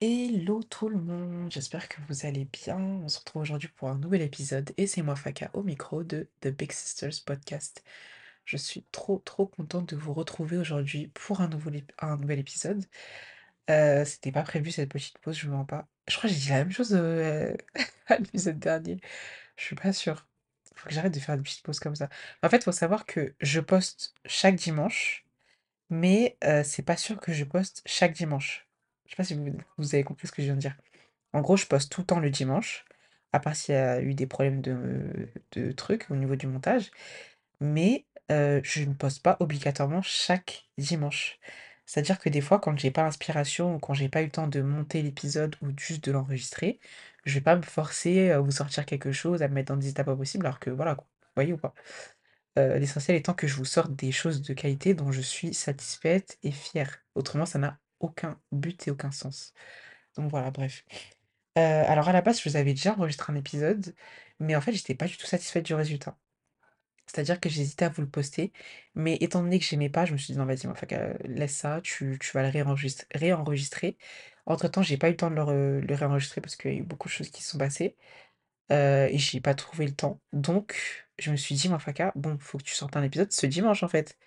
Hello tout le monde, j'espère que vous allez bien. On se retrouve aujourd'hui pour un nouvel épisode et c'est moi Faka au micro de The Big Sisters Podcast. Je suis trop trop contente de vous retrouver aujourd'hui pour un nouvel épisode. Euh, c'était pas prévu cette petite pause, je vous mens pas. Je crois que j'ai dit la même chose euh, à l'épisode dernier. Je suis pas sûre. Faut que j'arrête de faire des petites pauses comme ça. En fait, faut savoir que je poste chaque dimanche, mais euh, c'est pas sûr que je poste chaque dimanche. Je sais pas si vous, vous avez compris ce que je viens de dire. En gros, je poste tout le temps le dimanche, à part s'il y a eu des problèmes de, de trucs au niveau du montage, mais euh, je ne poste pas obligatoirement chaque dimanche. C'est-à-dire que des fois, quand j'ai pas l'inspiration ou quand j'ai pas eu le temps de monter l'épisode ou juste de l'enregistrer, je vais pas me forcer à vous sortir quelque chose, à me mettre dans des états pas possibles, alors que voilà. Vous voyez ou pas? Euh, l'essentiel étant que je vous sorte des choses de qualité dont je suis satisfaite et fière. Autrement, ça n'a aucun but et aucun sens. Donc voilà, bref. Heu, alors à la base, je vous avais déjà enregistré un épisode, mais en fait, j'étais pas du tout satisfaite du résultat. C'est-à-dire que j'hésitais à vous le poster, mais étant donné que j'aimais pas, je me suis dit: «Non, vas-y, enfin, laisse ça, tu vas le réenregist réenregistrer». Entre-temps, j'ai pas eu le temps de le re le réenregistrer parce qu'il y a eu beaucoup de choses qui se sont passées, heu, et j'ai pas trouvé le temps. Donc je me suis dit: «Moi, Faka, bon, faut que tu sortes un épisode ce dimanche, en fait».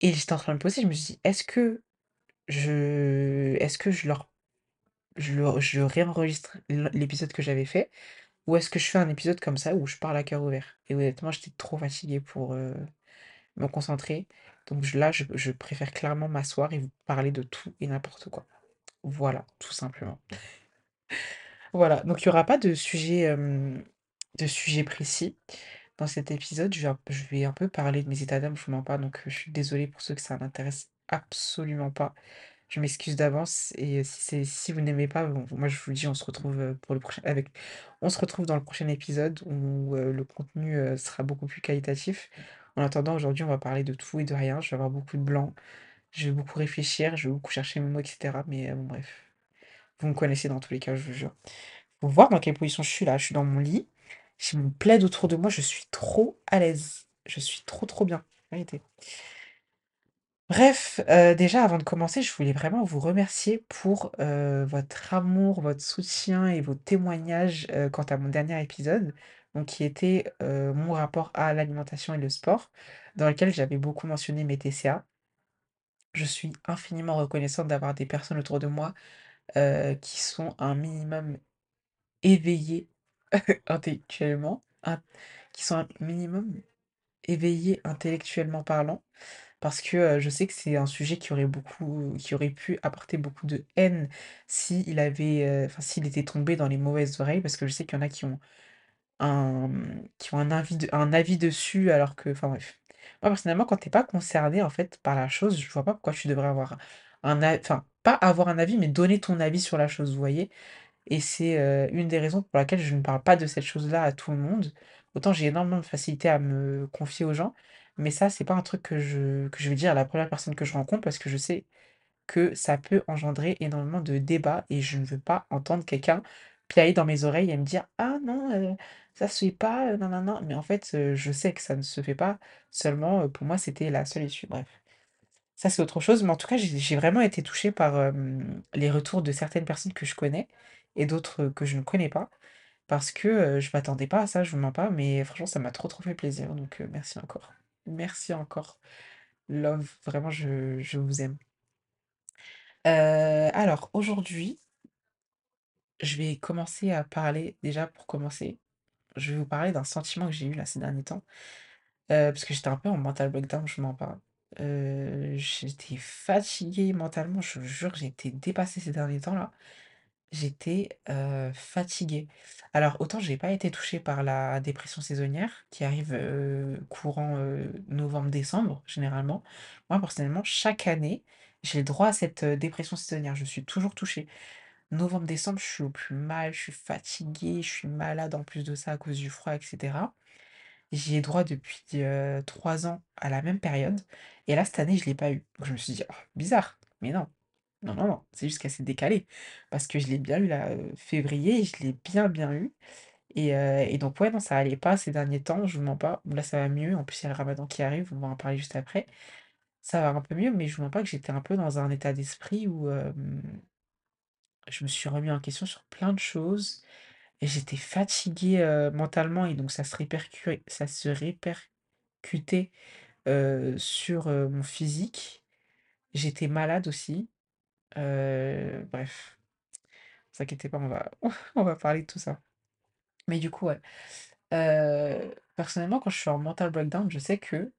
Et j'étais en train de me poser, je me suis dit: «Est-ce que je est-ce que je leur je réenregistre l'épisode que j'avais fait? Ou est-ce que je fais un épisode comme ça où je parle à cœur ouvert? Et honnêtement, j'étais trop fatiguée pour, heu, me concentrer. Donc là, je préfère clairement m'asseoir et vous parler de tout et n'importe quoi. Voilà, tout simplement. Voilà, donc il y aura pas de sujet, précis dans cet épisode. Je vais un peu parler de mes états d'âme, je vous mens pas, donc heu, je suis désolée pour ceux que ça n'intéresse absolument pas. Je m'excuse d'avance et si c'est si vous n'aimez pas, moi je vous le dis, on se retrouve, heu, pour le prochain avec dans le prochain épisode où, heu, le contenu, sera beaucoup plus qualitatif. En attendant, aujourd'hui, on va parler de tout et de rien. Je vais avoir beaucoup de blanc, je vais beaucoup réfléchir, je vais beaucoup chercher mes mots et cetera, mais, bon bref. Vous me connaissez dans tous les cas, je vous jure. Voir dans quelle position je suis là. Je suis dans mon lit, j'ai mon plaid autour de moi, je suis trop à l'aise. Je suis trop, trop bien, vérité. Bref, heu, déjà avant de commencer, je voulais vraiment vous remercier pour, heu, votre amour, votre soutien et vos témoignages, heu, quant à mon dernier épisode, donc qui était, mon rapport à l'alimentation et le sport, dans lequel j'avais beaucoup mentionné mes TCA. Je suis infiniment reconnaissante d'avoir des personnes autour de moi, qui sont un minimum éveillées intellectuellement, in qui sont un minimum éveillées intellectuellement parlant. Parce que, je sais que c'est un sujet qui aurait pu apporter beaucoup de haine s'il avait, heu, enfin s'il était tombé dans les mauvaises oreilles. Parce que je sais qu'il y en a qui ont un, mmh, avis de un avis dessus alors que enfin bref. Moi personnellement quand tu es pas concerné en fait par la chose, je vois pas pourquoi tu devrais avoir un a enfin pas avoir un avis, mais donner ton avis sur la chose, vous voyez? Et c'est, une des raisons pour laquelle je ne parle pas de cette chose-là à tout le monde. Autant j'ai énormément de facilité à me confier aux gens, mais ça, c'est pas un truc que je que je vais dire à la première personne que je rencontre parce que je sais que ça peut engendrer énormément de débats et je ne veux pas entendre quelqu'un piailler dans mes oreilles et me dire: «Ah non, heu, ça se fait pas, heu, nin Mais en fait, heu, je sais que ça ne se fait pas, seulement, heu, pour moi, c'était la seule issue, bref. Ça, c'est autre chose, mais en tout cas, j'ai vraiment été touchée par, hem, les retours de certaines personnes que je connais et d'autres, que je ne connais pas parce que, heu, je m'attendais pas à ça, je vous mens pas, mais franchement, ça m'a trop, trop fait plaisir donc merci encore. Merci encore. Love, vraiment, je vous aime. Heu, alors aujourd'hui, je vais commencer à parler déjà pour commencer, je vais vous parler d'un sentiment que j'ai eu là ces derniers temps, heu, parce que j'étais un peu en mental breakdown, je mens pas. Heu, j'étais fatiguée mentalement, je vous jure, j'ai été dépassée ces derniers temps-là. J'étais, fatiguée. Alors autant j'ai pas été touchée par la dépression saisonnière qui arrive, courant, novembre-décembre généralement. Moi personnellement, chaque année, j'ai droit à cette, dépression saisonnière. Je suis toujours touchée. Novembre-décembre, je suis au plus mal, je suis fatiguée, je suis malade en plus de ça à cause du froid et cetera. J'y droit depuis, 3 ans à la même période et là cette année je l'ai pas eu. Je me suis dit: «Oh bizarre, mais non». Non, non, non, c'est juste qu'elle s'est décalée. Parce que je l'ai bien eu là, février, je l'ai bien, bien eu et et donc ouais, non, ça allait pas ces derniers temps, je vous mens pas. Là, ça va mieux, en plus, il y a le ramadan qui arrive, on va en parler juste après. Ça va un peu mieux, mais je vous mens pas que j'étais un peu dans un état d'esprit où, je me suis remis en question sur plein de choses et j'étais fatiguée, mentalement et donc ça se ça se répercutait, sur, mon physique. J'étais malade aussi, heu, bref, vous inquiétez pas, on va on va parler de tout ça. Mais du coup, ouais, heu, personnellement, quand je suis en mental breakdown, je sais que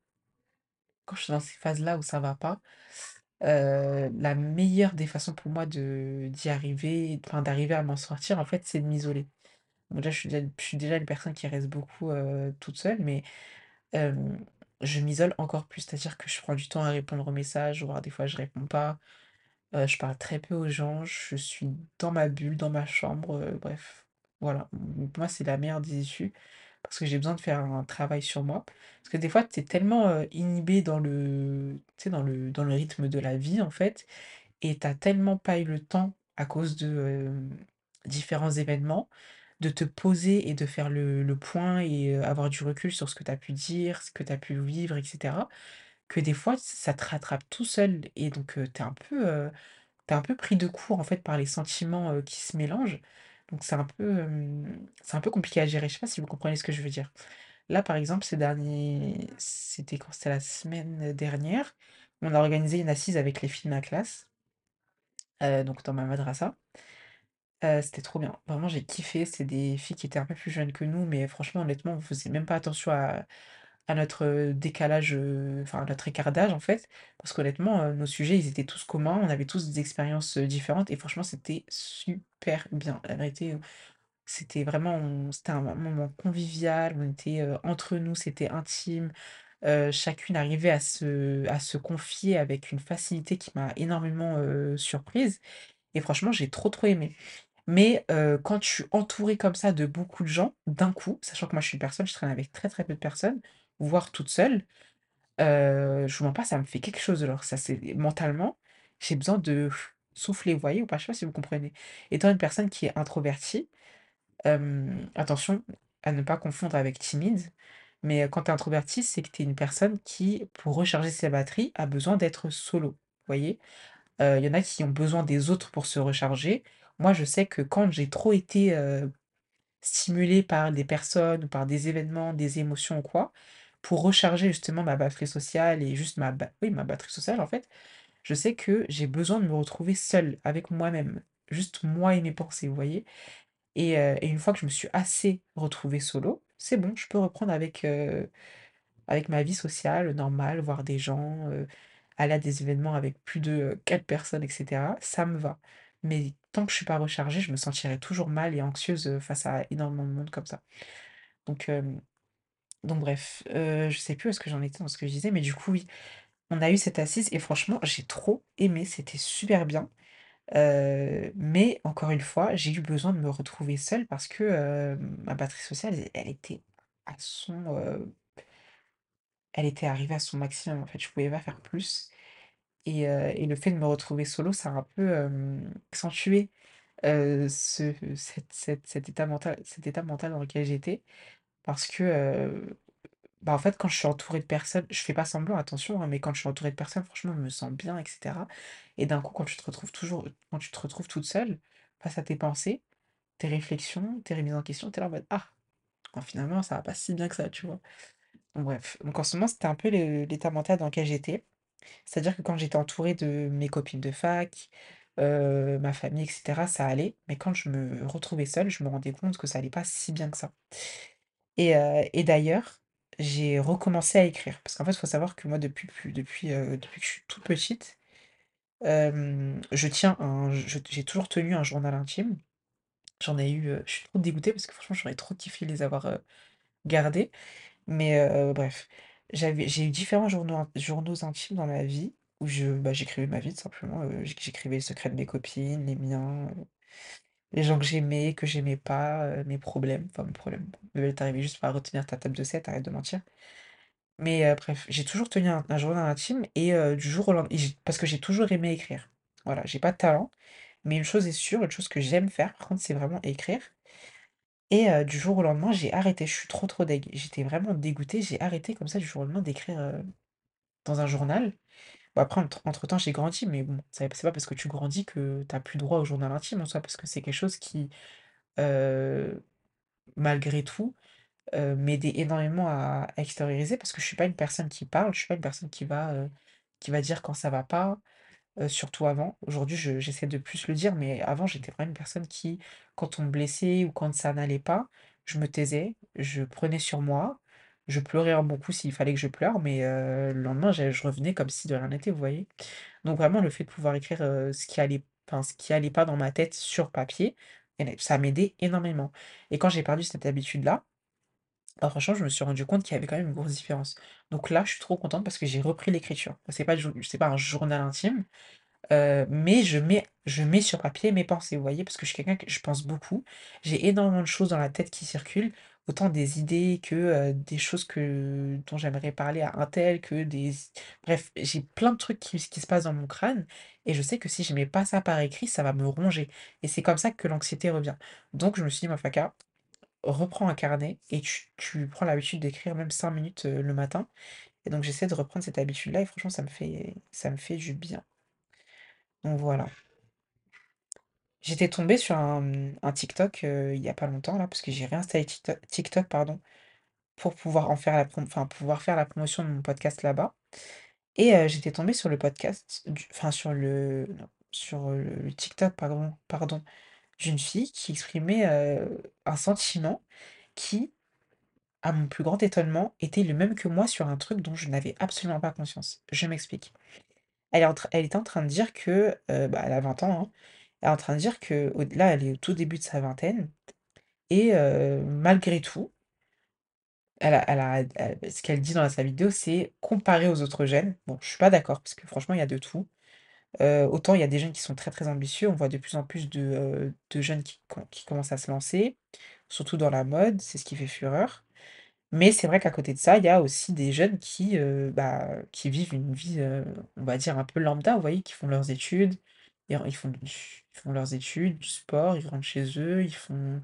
quand je suis dans ces phases-là où ça va pas, heu, la meilleure des façons pour moi de d'y arriver, enfin d'arriver à m'en sortir, en fait, c'est de m'isoler. Bon déjà, je suis déjà une personne qui reste beaucoup, toute seule, mais je m'isole encore plus. C'est-à-dire que je prends du temps à répondre aux messages, voire des fois je réponds pas. Heu, je parle très peu aux gens, je suis dans ma bulle, dans ma chambre, heu, bref, voilà. Moi, c'est la meilleure des issues parce que j'ai besoin de faire un travail sur moi. Parce que des fois, tu es tellement, inhibé dans le dans le rythme de la vie, en fait et tu tellement pas eu le temps à cause de, différents événements, de te poser et de faire le point et avoir du recul sur ce que tu as pu dire, ce que tu as pu vivre et cetera, que des fois, ça te rattrape tout seul et donc heu, tu es un peu, un peu pris de court, en fait, par les sentiments, qui se mélangent. Donc c'est un peu, c'est un peu compliqué à gérer. Je sais pas si vous comprenez ce que je veux dire? Là, par exemple, ces derniers c'était quand? C'était la semaine dernière, on a organisé une assise avec les filles de ma classe donc dans ma madrasa. Heu, c'était trop bien. Vraiment, j'ai kiffé. C'est des filles qui étaient un peu plus jeunes que nous, mais franchement, honnêtement, on faisait même pas attention à notre, décalage, enfin, notre écart en fait. Parce qu'honnêtement, nos sujets, ils étaient tous communs. On avait tous des expériences, différentes et franchement, c'était super bien. La vérité, c'était vraiment c'était un moment convivial, on était, entre nous, c'était intime. Chacune arrivait à se à se confier avec une facilité qui m'a énormément, surprise et franchement, j'ai trop, trop aimé. Mais quand je suis entourée comme ça de beaucoup de gens, d'un coup, sachant que moi je suis une personne, je traîne avec très, très peu de personnes, voire toute seule, je vous mens pas, ça me fait quelque chose genre ça c'est mentalement, j'ai besoin de souffler, vous voyez ou pas? Je sais pas si vous comprenez? Étant une personne qui est introvertie, attention à ne pas confondre avec timide, mais quand tu es introverti, c'est que tu es une personne qui, pour recharger ses batteries, a besoin d'être solo, vous voyez? Il y en a qui ont besoin des autres pour se recharger. Moi, je sais que quand j'ai trop été, stimulée par des personnes par des événements, des émotions ou quoi, pour recharger justement ma batterie sociale et juste ma oui, ma batterie sociale, en fait, je sais que j'ai besoin de me retrouver seule avec moi-même. Juste moi et mes pensées, vous voyez? Et et une fois que je me suis assez retrouvée solo, c'est bon, je peux reprendre avec, heu, avec ma vie sociale normale, voir des gens, heu, aller à des événements avec plus de, heu, 4 personnes et cetera, ça me va. Mais tant que je suis pas rechargée, je me sentirai toujours mal et anxieuse, face à énormément de monde comme ça. Donc donc bref, heu, je sais plus où est-ce que j'en étais dans ce que je disais, mais du coup, oui, on a eu cette assise et franchement, j'ai trop aimé, c'était super bien. Heu, mais encore une fois, j'ai eu besoin de me retrouver seule parce que, heu, ma batterie sociale, elle était à son, heu, elle était arrivée à son maximum, en fait, je pouvais pas faire plus et le fait de me retrouver solo, ça a un peu, accentué, cet état mental dans lequel j'étais parce que, bah, en fait, quand je suis entourée de personnes je fais pas semblant, attention, hein, mais quand je suis entourée de personnes, franchement, je me sens bien et cetera et d'un coup, quand tu te retrouves toujours quand tu te retrouves toute seule face à tes pensées, tes réflexions, tes remises en question, tu es là en mode: «Ah, finalement, ça va pas si bien que ça», tu vois? Donc bref, donc en ce moment, c'était un peu l'état mental dans lequel j'étais. C'est-à-dire que quand j'étais entourée de mes copines de fac, ma famille et cetera, ça allait, mais quand je me retrouvais seule, je me rendais compte que ça allait pas si bien que ça et d'ailleurs, j'ai recommencé à écrire parce qu'en fait, il faut savoir que moi depuis depuis, depuis que je suis toute petite, je tiens j'ai toujours tenu un journal intime. J'en ai eu, je suis trop dégoûtée parce que franchement, j'aurais trop kiffé les avoir, gardés mais bref. J'ai eu différents journaux journaux intimes dans ma vie où bah, j'écrivais ma vie tout simplement, j'écrivais les secrets de mes copines, les miens, les gens que j'aimais, que j'aimais pas, heu, mes problèmes, enfin mes problèmes, tu arrives juste à retenir ta table de 7, arrête de mentir. Mais heu, bref, j'ai toujours tenu un journal intime et heu, du jour au lend et j'ai parce que j'ai toujours aimé écrire. Voilà, j'ai pas de talent, mais une chose est sûre, une chose que j'aime faire par contre, c'est vraiment écrire et du jour au lendemain, j'ai arrêté. Je suis trop, trop dég. J'étais vraiment dégoûtée, j'ai arrêté comme ça du jour au lendemain d'écrire, dans un journal Bon après entre entre-temps j'ai grandi, mais bon, c'est c'est pas parce que tu grandis que tu as plus droit au journal intime en soi, parce que c'est quelque chose qui, malgré tout, m'aidait énormément à extérioriser parce que je suis pas une personne qui parle, je suis pas une personne qui va, qui va dire quand ça va pas, surtout avant. Aujourd'hui je j'essaie de plus le dire, mais avant j'étais vraiment une personne qui, quand on me blessait ou quand ça n'allait pas, je me taisais, je prenais sur moi, je pleurais un bon coup s'il fallait que je pleure, mais heu, le lendemain je revenais comme si de rien n'était, vous voyez? Donc vraiment le fait de pouvoir écrire, heu, ce qui allait pas dans ma tête sur papier, et beh, ça m'aidait énormément et quand j'ai perdu cette habitude-là, bah, franchement je me suis rendu compte qu'il y avait quand même une grosse différence. Donc là, je suis trop contente parce que j'ai repris l'écriture. C'est pas c'est pas un journal intime, Heu, mais je mets je mets sur papier mes pensées, vous voyez? Parce que je suis quelqu'un que je pense beaucoup. J'ai énormément de choses dans la tête qui circulent, autant des idées que, des choses que dont j'aimerais parler à untel, que des bref, j'ai plein de trucs qui se passent dans mon crâne et je sais que si je mets pas ça par écrit, ça va me ronger et c'est comme ça que l'anxiété revient. Donc je me suis dit: «Mafaka, reprends un carnet et tu prends l'habitude d'écrire même 5 minutes, le matin» et donc j'essaie de reprendre cette habitude-là et franchement ça me fait ça me fait du bien. Donc voilà. J'étais tombée sur un, TikTok, heu, il y a pas longtemps là, parce que j'ai réinstallé TikTok pardon, pour pouvoir en faire la enfin pouvoir faire la promotion de mon podcast là-bas et heu, j'étais tombée sur le podcast enfin sur le sur, le TikTok pardon pardon, d'une fille qui exprimait, heu, un sentiment qui, à mon plus grand étonnement, était le même que moi sur un truc dont je n'avais absolument pas conscience. Je m'explique. Elle est elle était en train de dire que, bah, elle a 20 ans, hein, est en train de dire que là, elle est au tout début de sa vingtaine Et heu, malgré tout, elle ce qu'elle dit dans sa vidéo, c'est comparé aux autres jeunes. Bon, je suis pas d'accord parce que franchement, il y a de tout. Heu, autant il y a des jeunes qui sont très, très ambitieux, on voit de plus en plus de, jeunes qui com qui commencent à se lancer, surtout dans la mode, c'est ce qui fait fureur. Mais c'est vrai qu'à côté de ça, il y a aussi des jeunes qui, heu, bah, qui vivent une vie, on va dire un peu lambda, vous voyez? Qui font leurs études, ils font leurs études, du sport, ils rentrent chez eux, ils font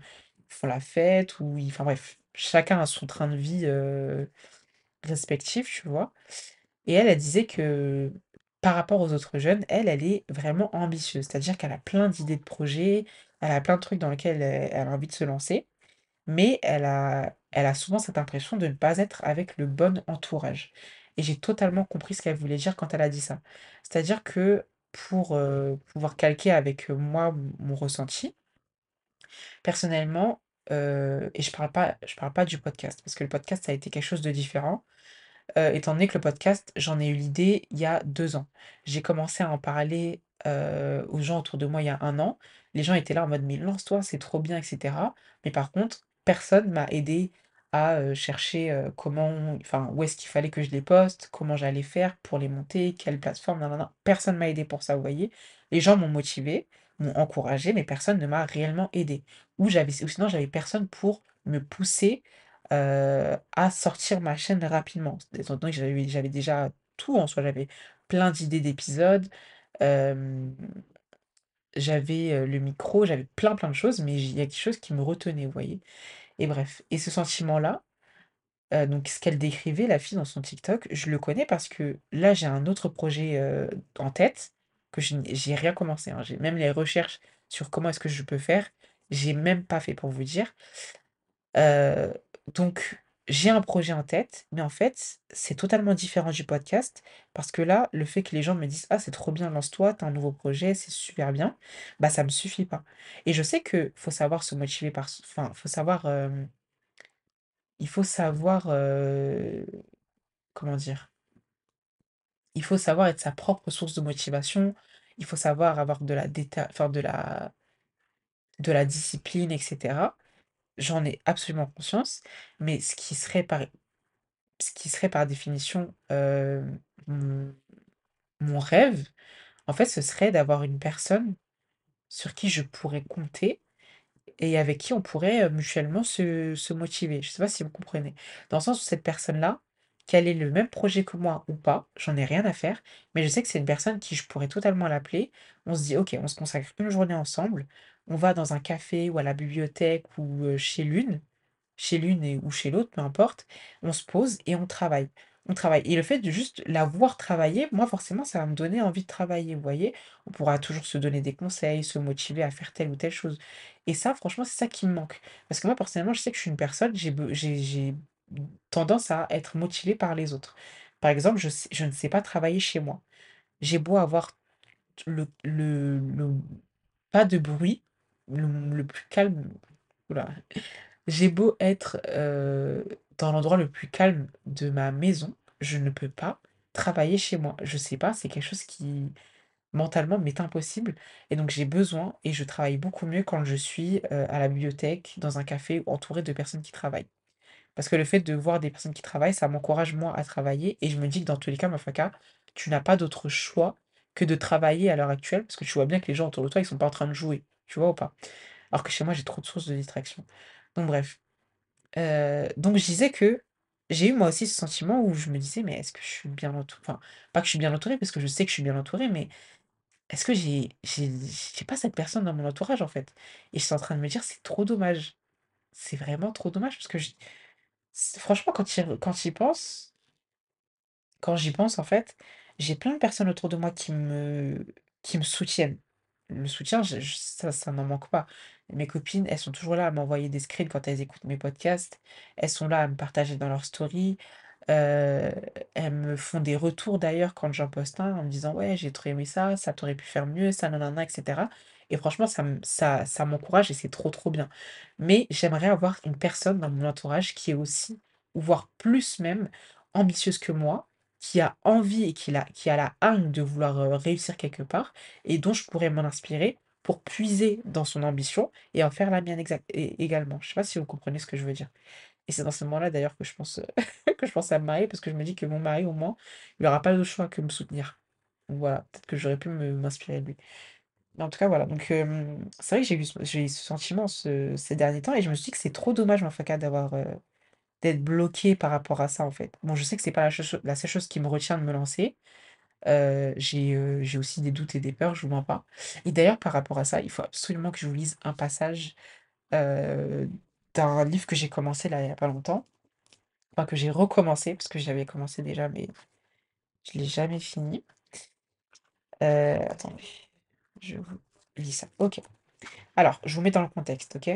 la fête ou enfin bref, chacun a son train de vie, heu, respectif, tu vois? Et elle, elle disait que par rapport aux autres jeunes, elle, elle est vraiment ambitieuse. C'est-à-dire qu'elle a plein d'idées de projets, elle a plein de trucs dans lesquels elle elle a envie de se lancer. Mais elle a elle a souvent cette impression de ne pas être avec le bon entourage et j'ai totalement compris ce qu'elle voulait dire quand elle a dit ça. C'est-à-dire que pour, pouvoir calquer avec, moi, mon ressenti, personnellement, et je parle pas je parle pas du podcast parce que le podcast, ça a été quelque chose de différent. Étant donné que le podcast, j'en ai eu l'idée il y a 2 ans. J'ai commencé à en parler, aux gens autour de moi il y a un an. Les gens étaient là en mode: «Mais lance-toi, c'est trop bien et cetera». Mais par contre, personne m'a aidé à, chercher, comment enfin, où est-ce qu'il fallait que je les poste, comment j'allais faire pour les monter, quelle plateforme, nin nin nin. Personne m'a aidé pour ça, vous voyez? Les gens m'ont motivé, m'ont encouragé, mais personne ne m'a réellement aidé. Ou sinon j'avais personne pour me pousser à sortir ma chaîne rapidement. Donné que j'avais déjà tout en soi, j'avais plein d'idées d'épisodes, j'avais, le micro, j'avais plein, plein de choses, mais il y a quelque chose qui me retenait, vous voyez? Et bref, et ce sentiment-là, heu, donc ce qu'elle décrivait, la fille dans son TikTok, je le connais parce que là, j'ai un autre projet, heu, en tête que je j'ai rien commencé, hein. J'ai même les recherches sur comment est-ce que je peux faire, j'ai même pas fait pour vous dire. Heu, donc j'ai un projet en tête, mais en fait, c'est totalement différent du podcast parce que là, le fait que les gens me disent: «Ah, c'est trop bien, lance-toi, tu as un nouveau projet, c'est super bien», bah, ça me suffit pas et je sais qu'il faut savoir se motiver par enfin, faut savoir, il faut savoir, comment dire? Il faut savoir être sa propre source de motivation, il faut savoir avoir de la déter enfin de la de la discipline et cetera. J'en ai absolument conscience, mais ce qui serait par Ce qui définition, mon rêve, en fait, ce serait d'avoir une personne sur qui je pourrais compter et avec qui on pourrait, mutuellement se se motiver. Je sais pas si vous comprenez? Dans le sens où cette personne-là, qu'elle ait le même projet que moi ou pas, j'en ai rien à faire, mais je sais que c'est une personne qui je pourrais totalement l'appeler. On se dit: «OK, on se consacre une journée ensemble, on va dans un café ou à la bibliothèque ou, heu, chez l'une» Chez l'une ou chez l'autre, peu importe, on se pose et on travaille. on travaille et le fait de juste la voir travailler, moi forcément ça va me donner envie de travailler, vous voyez? On pourra toujours se donner des conseils, se motiver à faire telle ou telle chose et ça franchement c'est ça qui me manque. Parce que moi personnellement je sais que je suis une personne, j'ai tendance à être motivée par les autres. Par exemple, je je ne sais pas travailler chez moi. J'ai beau avoir le pas de bruit, le plus calme. Ouh j'ai beau être, heu, dans l'endroit le plus calme de ma maison, je ne peux pas travailler chez moi. Je sais pas, c'est quelque chose qui, mentalement, m'est impossible. Et donc j'ai besoin et je travaille beaucoup mieux quand je suis, heu, à la bibliothèque, dans un café, entourée de personnes qui travaillent. Parce que le fait de voir des personnes qui travaillent, ça m'encourage moi à travailler. Et je me dis que dans tous les cas, Mafaka, tu n'as pas d'autre choix que de travailler à l'heure actuelle parce que tu vois bien que les gens autour de toi, ils sont pas en train de jouer, tu vois ou pas? Alors que chez moi, j'ai trop de sources de distraction. Donc bref, heu, donc je disais que j'ai eu moi aussi ce sentiment où je me disais: «Mais est-ce que je suis bien entou» enfin, pas que je suis bien entourée parce que je sais que je suis bien entourée, mais est-ce que j'ai pas cette personne dans mon entourage, en fait? Et j'étais en train de me dire: «C'est trop dommage». C'est vraiment trop dommage parce que franchement quand tu y re quand tu y penses quand j'y pense, en fait, j'ai plein de personnes autour de moi qui me qui me soutiennent. Le soutien, ça ça n'en manque pas. Mes copines, elles sont toujours là à m'envoyer des screens quand elles écoutent mes podcasts. Elles sont là à me partager dans leurs stories. Heu, elles me font des retours d'ailleurs quand j'en poste un en me disant: «Ouais, j'ai trop aimé ça, ça tu aurais pu faire mieux, ça nanana» et cetera et franchement ça ça ça m'encourage et c'est trop, trop bien. Mais j'aimerais avoir une personne dans mon entourage qui est aussi, voire plus même, ambitieuse que moi, qui a envie et qui a la hargne de vouloir, réussir quelque part et dont je pourrais m'en inspirer pour puiser dans son ambition et en faire la mienne é également. Je sais pas si vous comprenez ce que je veux dire? Et c'est dans ce moment-là d'ailleurs que je pense, à me marier parce que je me dis que mon mari au moins, il aura pas d'autre choix que me soutenir. Voilà, peut-être que j'aurais pu m'inspirer de lui. Mais en tout cas voilà, donc c'est vrai que j'ai eu ce sentiment ce ces derniers temps et je me suis dit que c'est trop dommage en fait d'avoir, d'être bloquée par rapport à ça, en fait. Bon, je sais que c'est pas la seule chose qui me retient de me lancer. J'ai, heu, j'ai aussi des doutes et des peurs, je vous mens pas et d'ailleurs par rapport à ça, il faut absolument que je vous lise un passage, heu, d'un livre que j'ai commencé là, il y a pas longtemps. Enfin que j'ai recommencé parce que j'avais commencé déjà mais je l'ai jamais fini. Attendez, je vous lis ça. OK. Alors, je vous mets dans le contexte, OK?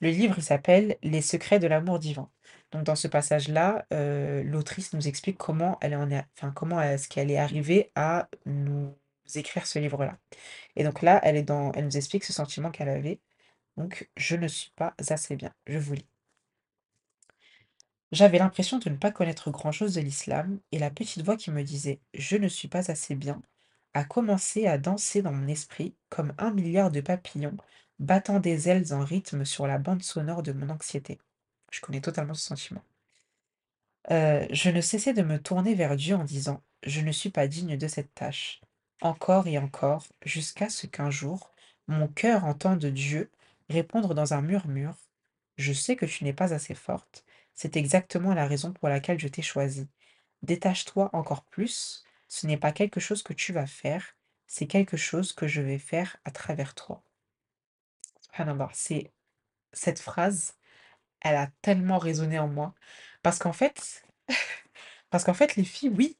Le livre, il s'appelle «Les secrets de l'amour divin». Donc dans ce passage-là, heu, l'autrice nous explique comment elle en est enfin comment est-ce qu'elle est arrivée à nous écrire ce livre-là et donc là, elle est dans elle nous explique ce sentiment qu'elle avait, donc: «Je ne suis pas assez bien». Je vous lis. J'avais l'impression de ne pas connaître grand-chose de l'islam et la petite voix qui me disait: «Je ne suis pas assez bien» a commencé à danser dans mon esprit comme un milliard de papillons battant des ailes en rythme sur la bande sonore de mon anxiété. Je connais totalement ce sentiment. Heu, je ne cessais de me tourner vers Dieu en disant: «Je ne suis pas digne de cette tâche». Encore et encore, jusqu'à ce qu'un jour, mon cœur entende Dieu répondre dans un murmure: «Je sais que tu n'es pas assez forte. C'est exactement la raison pour laquelle je t'ai choisie. Détache-toi encore plus, ce n'est pas quelque chose que tu vas faire, c'est quelque chose que je vais faire à travers toi». C'est cette phrase, elle a tellement résonné en moi parce qu'en fait parce qu'en fait les filles, oui,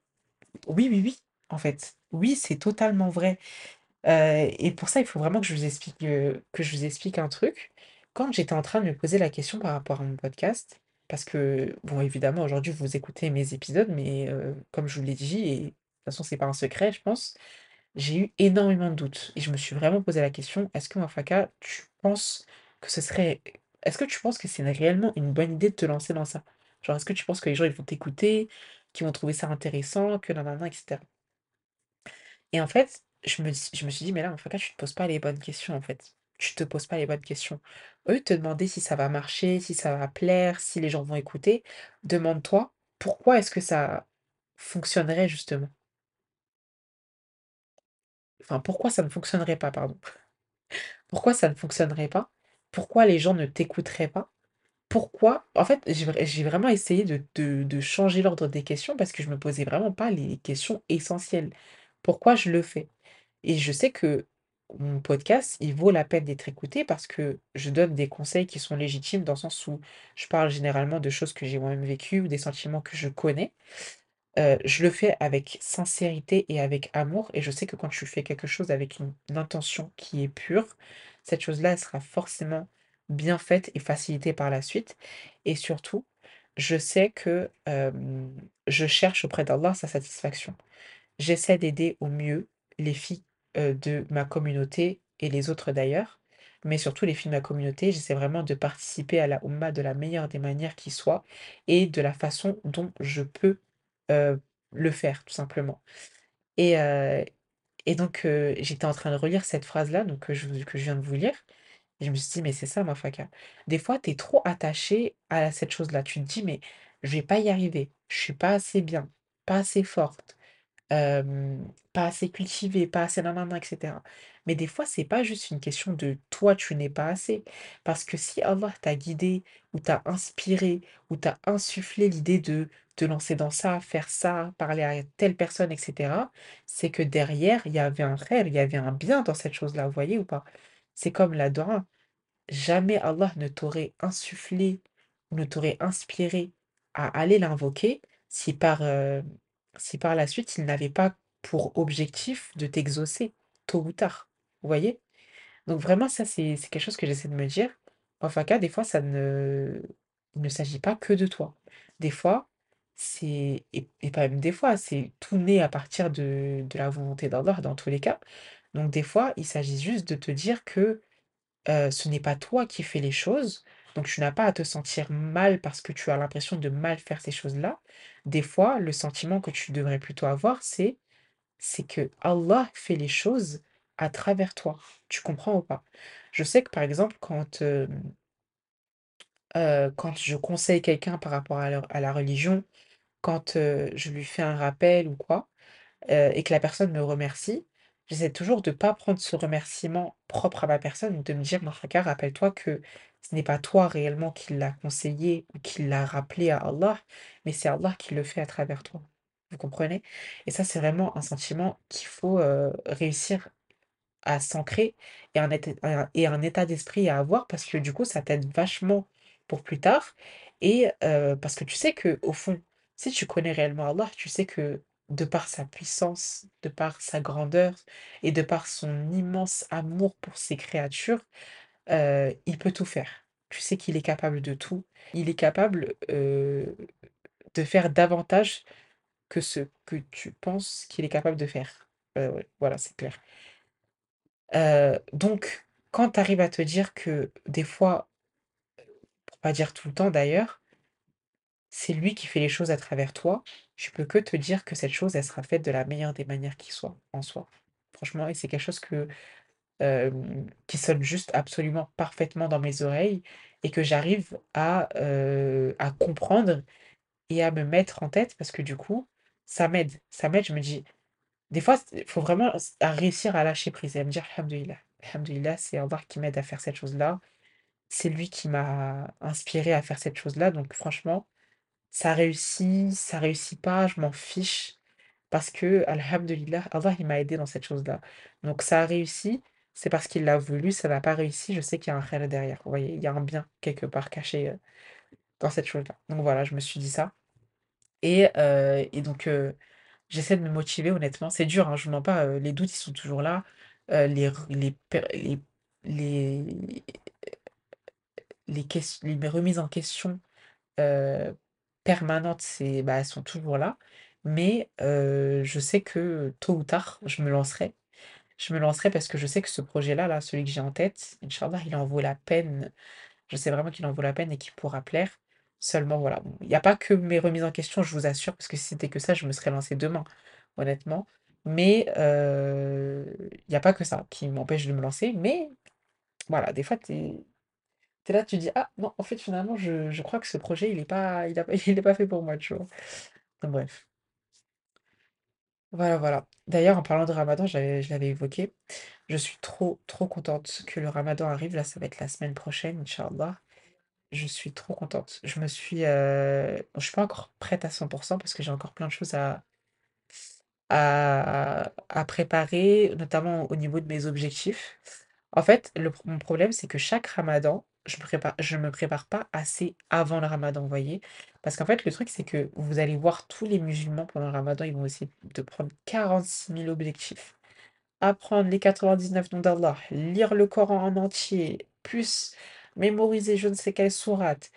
oui, oui, oui, en fait. Oui, c'est totalement vrai, heu et pour ça, il faut vraiment que je vous explique, heu, que je vous explique un truc. Quand j'étais en train de me poser la question par rapport à mon podcast, parce que bon, évidemment, aujourd'hui, vous écoutez mes épisodes, mais heu, comme je vous l'ai dit et de toute façon, c'est pas un secret, je pense, j'ai eu énormément de doutes et je me suis vraiment posé la question: «Est-ce que Mofaka, tu penses que ce serait est-ce que tu penses que c'est réellement une bonne idée de te lancer dans ça? Genre, est-ce que tu penses que les gens, ils vont t'écouter, qu'ils vont trouver ça intéressant, que nanana et cetera?» Et en fait, je me je me suis dit: «Mais là, Mofaka, tu te poses pas les bonnes questions, en fait. Tu te poses pas les bonnes questions. De te demander si ça va marcher, si ça va plaire, si les gens vont écouter, demande-toi: pourquoi est-ce que ça fonctionnerait justement?» Enfin, pourquoi ça ne fonctionnerait pas, pardon? Pourquoi ça ne fonctionnerait pas? Pourquoi les gens ne t'écouteraient pas? Pourquoi? En fait, j'ai vr j'ai vraiment essayé de changer l'ordre des questions parce que je me posais vraiment pas les questions essentielles. Pourquoi je le fais? Et je sais que mon podcast, il vaut la peine d'être écouté parce que je donne des conseils qui sont légitimes dans le sens où je parle généralement de choses que j'ai moi-même vécues ou des sentiments que je connais. Heu, je le fais avec sincérité et avec amour et je sais que quand tu fais quelque chose avec une intention qui est pure, cette chose-là, sera forcément bien faite et facilitée par la suite et surtout, je sais que, je cherche auprès d'Allah sa satisfaction. J'essaie d'aider au mieux les filles, de ma communauté et les autres d'ailleurs, mais surtout les filles de ma communauté. J'essaie vraiment de participer à la Oumma de la meilleure des manières qui soit et de la façon dont je peux, le faire tout simplement et et donc j'étais en train de relire cette phrase-là que je que je viens de vous lire je me suis dit: «Mais c'est ça ma Faka». Des fois, tu es trop attaché à cette chose-là. Tu te dis: «Mais je vais pas y arriver, je suis pas assez bien, pas assez forte». Pas assez cultivé, pas assez nanana et cetera. Mais des fois, c'est pas juste une question de toi, tu n'es pas assez. Parce que si Allah t'a guidé ou t'a inspiré ou t'a insufflé l'idée de te lancer dans ça, faire ça, parler à telle personne et cetera, c'est que derrière, il y avait un khayr, il y avait un bien dans cette chose-là, vous voyez ou pas? C'est comme la jamais Allah ne t'aurait insufflé ou ne t'aurait inspiré à aller l'invoquer si par, heu, si par la suite il n'avait pas pour objectif de t'exaucer, tôt ou tard. Vous voyez? Donc vraiment ça c'est c'est quelque chose que j'essaie de me dire. Enfin cas des fois ça ne il ne s'agit pas que de toi. Des fois, c'est et et pas même des fois, c'est tout né à partir de de la volonté d'Allah dans tous les cas. Donc des fois, il s'agit juste de te dire que Heu, ce n'est pas toi qui fais les choses, donc tu n'as pas à te sentir mal parce que tu as l'impression de mal faire ces choses-là. Des fois, le sentiment que tu devrais plutôt avoir, c'est c'est que Allah fait les choses à travers toi. Tu comprends ou pas? Je sais que, par exemple, quand, hem, heu, quand je conseille quelqu'un par rapport à la religion, quand, je lui fais un rappel ou quoi, et que la personne me remercie, j'essaie toujours de pas prendre ce remerciement propre à ma personne, de me dire: «Marfaka, rappelle-toi que ce n'est pas toi réellement qui l'a conseillé ou qui l'a rappelé à Allah, mais c'est Allah qui le fait à travers toi». Vous comprenez? Et ça, c'est vraiment un sentiment qu'il faut, réussir à s'ancrer et un état d'esprit à avoir parce que du coup, ça t'aide vachement pour plus tard et parce que tu sais que au fond, si tu connais réellement Allah, tu sais que de par sa puissance, de par sa grandeur et de par son immense amour pour ses créatures, heu, il peut tout faire. Tu sais qu'il est capable de tout. Il est capable, heu, de faire davantage que ce que tu penses qu'il est capable de faire. Ouais, voilà, c'est clair. Donc quand tu arrives à te dire que des fois, pour pas dire tout le temps d'ailleurs, c'est lui qui fait les choses à travers toi, je peux que te dire que cette chose, elle sera faite de la meilleure des manières qui soit, en soi. Franchement et c'est quelque chose que, qui sonne juste absolument parfaitement dans mes oreilles et que j'arrive à, à comprendre et à me mettre en tête parce que du coup, ça m'aide. Ça m'aide, je me dis des fois, il faut vraiment à réussir à lâcher prise et à me dire: «Alhamdoulilah, alhamdoulilah, c'est Allah qui m'aide à faire cette chose-là. C'est lui qui m'a inspiré à faire cette chose-là, donc franchement, ça réussit, ça réussit pas, je m'en fiche parce que alhamdoulilah, Allah il m'a aidé dans cette chose-là. Donc ça a réussi, c'est parce qu'il l'a voulu, ça n'a pas réussi, je sais qu'il y a un khayr derrière». Vous voyez? Il y a un bien quelque part caché, heu, dans cette chose-là. Donc voilà, je me suis dit ça et heu et donc heu J'essaie de me motiver honnêtement. C'est dur, hein, je vous mens pas, les doutes, ils sont toujours là, les les les les les les remises en question, permanentes, c'est bah, elles sont toujours là. Mais je sais que tôt ou tard, je me lancerai. Je me lancerai parce que je sais que ce projet-là, là, celui que j'ai en tête, inch'Allah, il en vaut la peine. Je sais vraiment qu'il en vaut la peine et qu'il pourra plaire. Seulement voilà, il y a pas que mes remises en question, je vous assure, parce que si c'était que ça, je me serais lancée demain, honnêtement. Mais il y a pas que ça qui m'empêche de me lancer. Mais voilà, des fois, tu tu es là, tu dis: «Ah non, en fait, finalement, je je crois que ce projet, il est pas il il pas fait pour moi», tu vois? Donc bref, voilà, voilà. D'ailleurs, en parlant de ramadan, je l'avais évoqué, je suis trop, trop contente que le ramadan arrive. Là, ça va être la semaine prochaine, inch'Allah. Je suis trop contente. Je me suis, heu, je suis pas encore prête à 100 parce que j'ai encore plein de choses à à à préparer, notamment au niveau de mes objectifs. En fait, le mon problème, c'est que chaque ramadan, je me prépare me prépare pas assez avant le ramadan, vous voyez? Parce qu'en fait, le truc, c'est que vous allez voir tous les musulmans pendant le ramadan, ils vont essayer de prendre quarante-six mille objectifs. Apprendre les 99 noms d'Allah, lire le Coran en entier, plus mémoriser je ne sais quelle sourate,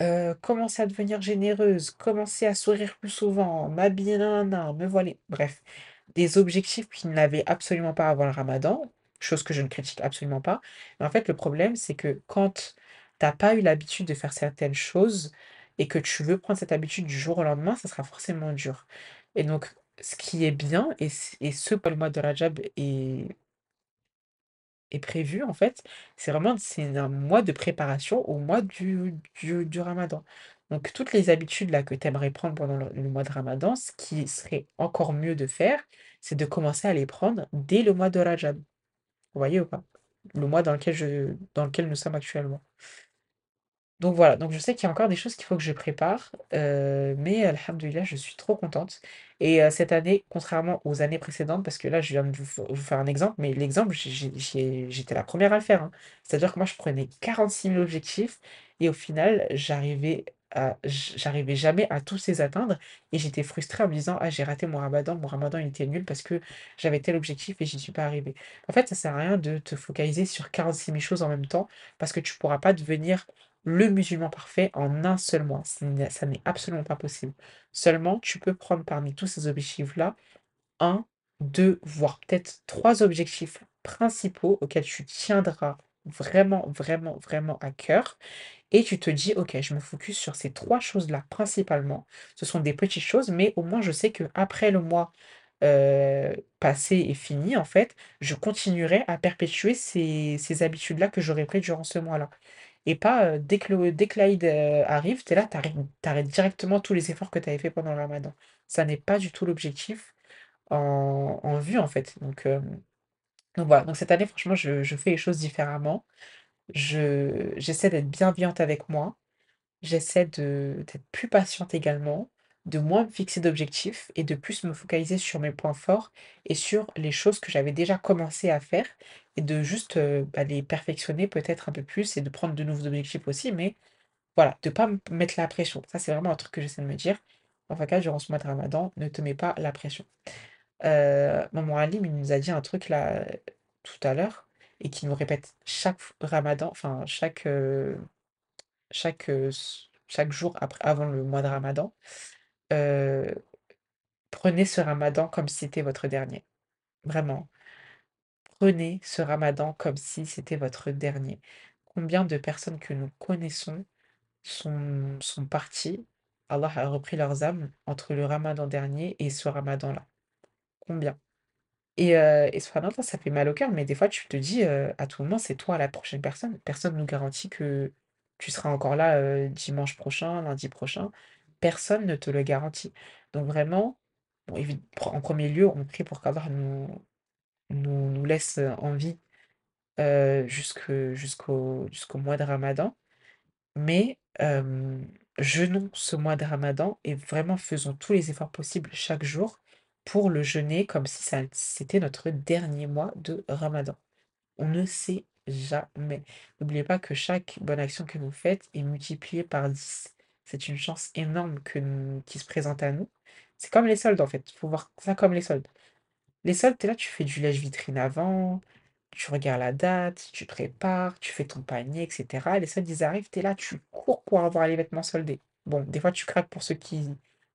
Heu, commencer à devenir généreuse, commencer à sourire plus souvent, m'habiller nin me voiler, bref, des objectifs qu'ils n'avaient absolument pas avant le ramadan, chose que je ne critique absolument pas. Mais en fait, le problème, c'est que quand tu as pas eu l'habitude de faire certaines choses et que tu veux prendre cette habitude du jour au lendemain, ça sera forcément dur. Et donc, ce qui est bien et ce pour le mois de Rajab est prévu en fait, c'est vraiment un mois de préparation au mois du ramadan. Donc toutes les habitudes là que tu aimerais prendre pendant le mois de ramadan, ce qui serait encore mieux de faire, c'est de commencer à les prendre dès le mois de Rajab. Vous voyez ou pas? Le mois dans lequel nous sommes actuellement. Donc voilà, donc je sais qu'il y a encore des choses qu'il faut que je prépare, heu, mais alhamdoulilah, je suis trop contente et heu, cette année, contrairement aux années précédentes, parce que là, je viens de vous faire un exemple, mais l'exemple, j'étais la première à le faire, hein. C'est-à-dire que moi, je prenais quarante-six mille objectifs et au final, j'arrivais j'arrivais jamais à tous les atteindre et j'étais frustrée en me disant: «Ah, j'ai raté mon ramadan, mon ramadan, il était nul parce que j'avais tel objectif et j'y suis pas arrivée». En fait, ça sert à rien de te focaliser sur quarante-six mille choses en même temps parce que tu pourras pas devenir le musulman parfait en un seul mois. Ça n'est absolument pas possible. Seulement, tu peux prendre parmi tous ces objectifs-là, un, 2, voire peut-être 3 objectifs principaux auxquels tu tiendras vraiment, vraiment, vraiment à cœur et tu te dis: «OK, je me focus sur ces 3 choses-là principalement». Ce sont des petites choses, mais au moins je sais qu'après le mois, heu, passé et fini, en fait, je continuerai à perpétuer ces habitudes-là que j'aurais prises durant ce mois-là. Et pas, heu, dès que le dès que l'Aïd, heu, arrive, tu es là, tu arrêtes tu arrêtes directement tous les efforts que tu avais fait pendant le ramadan. Ça n'est pas du tout l'objectif en vue, en fait. Donc, voilà, donc cette année, franchement, je fais les choses différemment. Je j'essaie d'être bienveillante avec moi. J'essaie de d'être plus patiente également, de moins me fixer d'objectifs et de plus me focaliser sur mes points forts et sur les choses que j'avais déjà commencé à faire et de juste, heu, bah, les perfectionner peut-être un peu plus et de prendre de nouveaux objectifs aussi, mais voilà, de pas me mettre la pression. Ça, c'est vraiment un truc que j'essaie de me dire. En tout cas, durant ce mois de ramadan, ne te mets pas la pression. Heu, maman Halim, il nous a dit un truc là, tout à l'heure et qu'il nous répète chaque ramadan, enfin chaque, s chaque jour avant le mois de ramadan, heu, prenez ce ramadan comme si c'était votre dernier. Vraiment, prenez ce ramadan comme si c'était votre dernier. Combien de personnes que nous connaissons sont sont parties, Allah a repris leurs âmes entre le ramadan dernier et ce ramadan-là. Combien? Et heu et ça fait mal au cœur, mais des fois tu te dis, à tout moment, c'est toi la prochaine personne. Personne ne nous garantit que tu seras encore là, dimanche prochain, lundi prochain. Personne ne te le garantit. Donc vraiment, bon en premier lieu, on prie pour qu'Allah nous nous nous laisse, en vie, jusque jusqu'au jusqu'au mois de ramadan. Mais jeûnons ce mois de ramadan et vraiment faisons tous les efforts possibles chaque jour pour le jeûner comme si ça c'était notre dernier mois de ramadan. On ne sait jamais. N'oubliez pas que chaque bonne action que vous faites est multipliée par 10. C'est une chance énorme que qui se présente à nous. C'est comme les soldes en fait, il faut voir ça comme les soldes. Les soldes, tu es là, tu fais du lèche-vitrine avant, tu regardes la date, tu prépares, tu fais ton panier, et cetera. Les soldes, ils arrivent, tu es là, tu cours pour avoir les vêtements soldés. Bon, des fois, tu craques pour ceux qui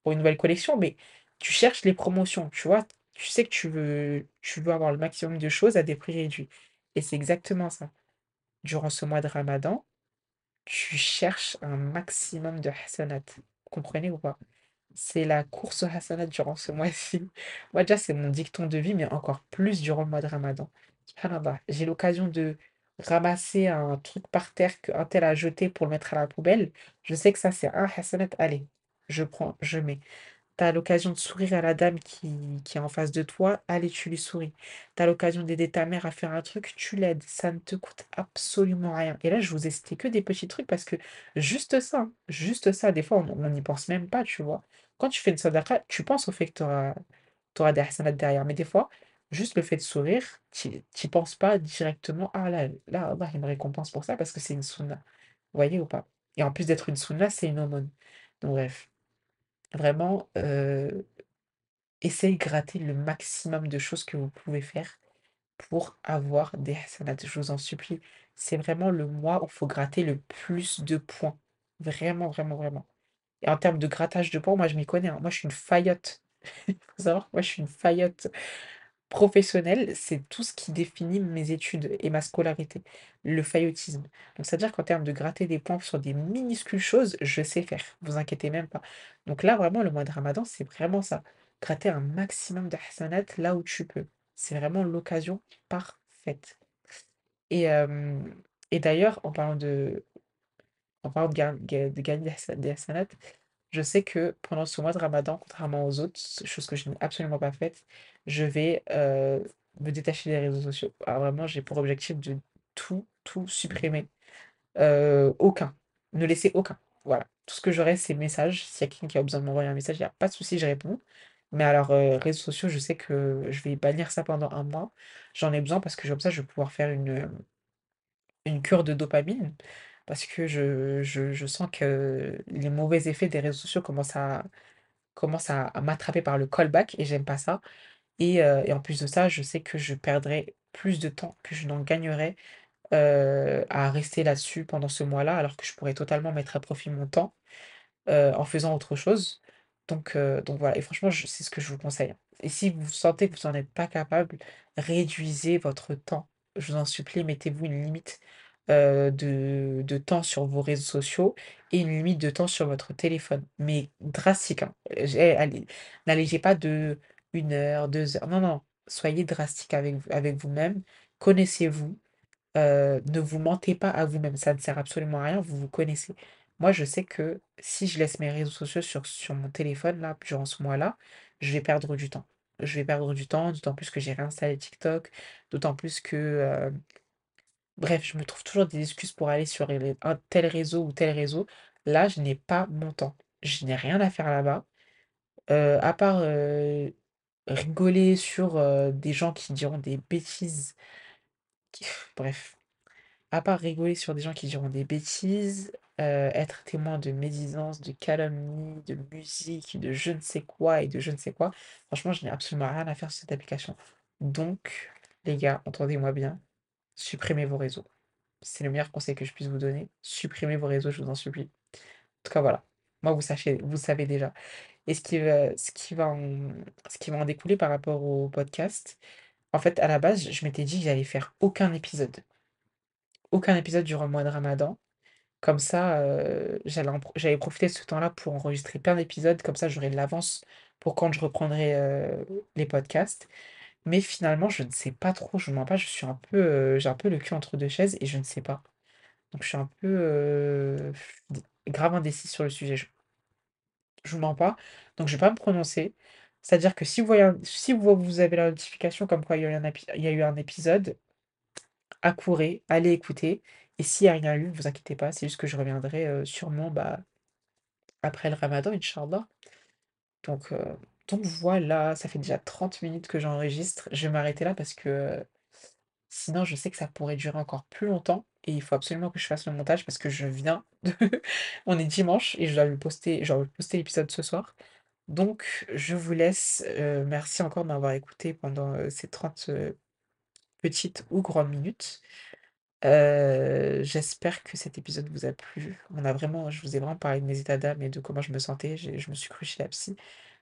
pour une nouvelle collection, mais tu cherches les promotions, tu vois? Tu sais que tu veux tu veux avoir le maximum de choses à des prix réduits et c'est exactement ça. Durant ce mois de ramadan, tu cherches un maximum de hasanat. Comprenez ou pas? C'est la course aux hasanat durant ce mois-ci. Moi, déjà, c'est mon dicton de vie, mais encore plus durant le mois de ramadan. J'ai l'occasion de ramasser un truc par terre qu'un tel a jeté pour le mettre à la poubelle. Je sais que ça, c'est un hasanat. Allez, je prends, je mets. Tu as l'occasion de sourire à la dame qui, est en face de toi, allez, tu lui souris. Tu as l'occasion d'aider ta mère à faire un truc, tu l'aides. Ça ne te coûte absolument rien. Et là, je vous ai cité que des petits trucs parce que juste ça, hein, juste ça, des fois, on n'y pense même pas, tu vois. Quand tu fais une sadaqa, tu penses au fait que tu auras, des hasanats derrière. Mais des fois, juste le fait de sourire, tu y penses pas directement: «Ah là là, Allah il me récompense pour ça parce que c'est une sounna». Vous voyez ou pas? Et en plus d'être une sounna, c'est une aumône. Donc bref, vraiment, heu, essayez de gratter le maximum de choses que vous pouvez faire pour avoir des hasanat, je vous en supplie. C'est vraiment le mois où il faut gratter le plus de points. Vraiment, vraiment, vraiment. Et en termes de grattage de points, moi je m'y connais, hein. Moi je suis une faillotte. Il faut savoir que moi je suis une faillotte professionnelle, c'est tout ce qui définit mes études et ma scolarité, le faillotisme. Donc c'est-à-dire qu'en termes de gratter des points sur des minuscules choses, je sais faire, vous inquiétez même pas. Donc là vraiment le mois de Ramadan, c'est vraiment ça. Gratter un maximum de hasanat là où tu peux. C'est vraiment l'occasion parfaite. Et, et d'ailleurs, en parlant de en parlant de de gagner des hasanat, je sais que pendant ce mois de Ramadan, contrairement aux autres, chose que je n'ai absolument pas faite, je vais, heu, me détacher des réseaux sociaux. Alors vraiment, j'ai pour objectif de tout, tout supprimer. Heu, aucun, ne laisser aucun. Voilà. Tout ce que j'aurai, c'est messages. S'il y a quelqu'un qui a besoin de m'envoyer un message, il y a pas de souci, je réponds. Mais alors, heu, réseaux sociaux, je sais que je vais bannir ça pendant un mois. J'en ai besoin parce que comme ça, je vais pouvoir faire une, une cure de dopamine parce que je je sens que les mauvais effets des réseaux sociaux commencent à commencent à m'attraper par le callback et j'aime pas ça. Et heu, et en plus de ça, je sais que je perdrai plus de temps que je n'en gagnerai, heu, à rester là-dessus pendant ce mois-là, alors que je pourrais totalement mettre à profit mon temps, heu, en faisant autre chose. Donc donc voilà et franchement, c'est ce que je vous conseille. Et si vous sentez que vous en êtes pas capable, réduisez votre temps. Je vous en supplie, mettez-vous une limite, heu, de temps sur vos réseaux sociaux et une limite de temps sur votre téléphone. Mais drastique, hein. N'allégez pas de une heure, 2 heures. Non, non, soyez drastique avec v avec vous-même. Connaissez-vous. Heu, ne vous mentez pas à vous-même, ça ne sert absolument à rien, vous vous connaissez. Moi, je sais que si je laisse mes réseaux sociaux sur mon téléphone là, durant ce mois-là, je vais perdre du temps. Je vais perdre du temps, d'autant plus que j'ai réinstallé TikTok, d'autant plus que, heu, bref, je me trouve toujours des excuses pour aller sur un tel réseau ou tel réseau. Là, je n'ai pas mon temps. Je n'ai rien à faire là-bas, heu, à part, heu, rigoler sur, heu, des gens qui diront des bêtises bref. À part rigoler sur des gens qui diront des bêtises, être témoin de médisances, de calomnies, de musique, de je ne sais quoi et de je ne sais quoi, franchement, je n'ai absolument rien à faire sur cette application. Donc les gars, entendez-moi bien, supprimez vos réseaux. C'est le meilleur conseil que je puisse vous donner. Supprimez vos réseaux, je vous en supplie. En tout cas, voilà. Moi, vous sachez vous savez déjà. Et ce qui va ce qui va en ce qui va en découler par rapport au podcast, en fait, à la base, je m'étais dit que j'allais faire aucun épisode. Aucun épisode durant le mois de Ramadan. Comme ça, heu, j'allais profiter de ce temps-là pour enregistrer plein d'épisodes, comme ça j'aurai de l'avance pour quand je reprendrai, heu, les podcasts. Mais finalement, je ne sais pas trop, je vous mens pas, je suis un peu, heu, j'ai un peu le cul entre 2 chaises et je ne sais pas. Donc je suis un peu, heu, d grave indécise sur le sujet, je je vous mens pas. Donc je vais pas me prononcer. C'est-à-dire que si vous voyez si vous vous avez la notification comme quoi il y a eu un épisode accourez, allez écouter et s'il y a rien eu, vous inquiétez pas, c'est juste que je reviendrai, heu, sûrement, bah, après le ramadan, inch'Allah. Donc donc voilà, ça fait déjà 30 minutes que j'enregistre. Je vais m'arrêter là parce que, sinon je sais que ça pourrait durer encore plus longtemps et il faut absolument que je fasse le montage parce que je viens de on est dimanche et je dois le poster je dois poster l'épisode ce soir. Donc je vous laisse, merci encore de m'avoir écouté pendant, ces 30, heu, petites ou grandes minutes. J'espère que cet épisode vous a plu. On a vraiment je vous ai vraiment parlé de mes états d'âme et de comment je me sentais. Je me suis crue chez la psy.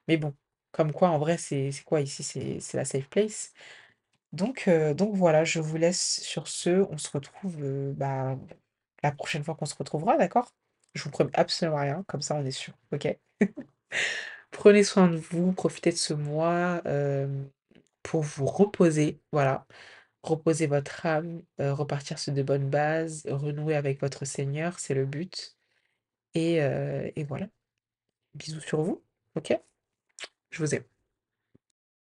Mais bon, comme quoi en vrai c'est quoi ici? C'est la safe place. Donc heu, donc voilà, je vous laisse sur ce. On se retrouve, heu, bah, la prochaine fois qu'on se retrouvera, d'accord? Je vous promets absolument rien, comme ça on est sûr, OK? Prenez soin de vous, profitez de ce mois, hem, pour vous reposer, voilà. Reposer votre âme, repartir sur de bonnes bases, renouer avec votre Seigneur, c'est le but et voilà. Bisous sur vous, OK? Je vous aime.